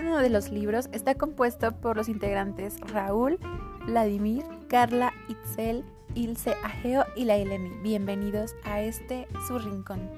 uno de los libros está compuesto por los integrantes Raúl, Vladimir, Carla, Itzel, Ilse Ageo y la Eleni. Bienvenidos a este su rincón.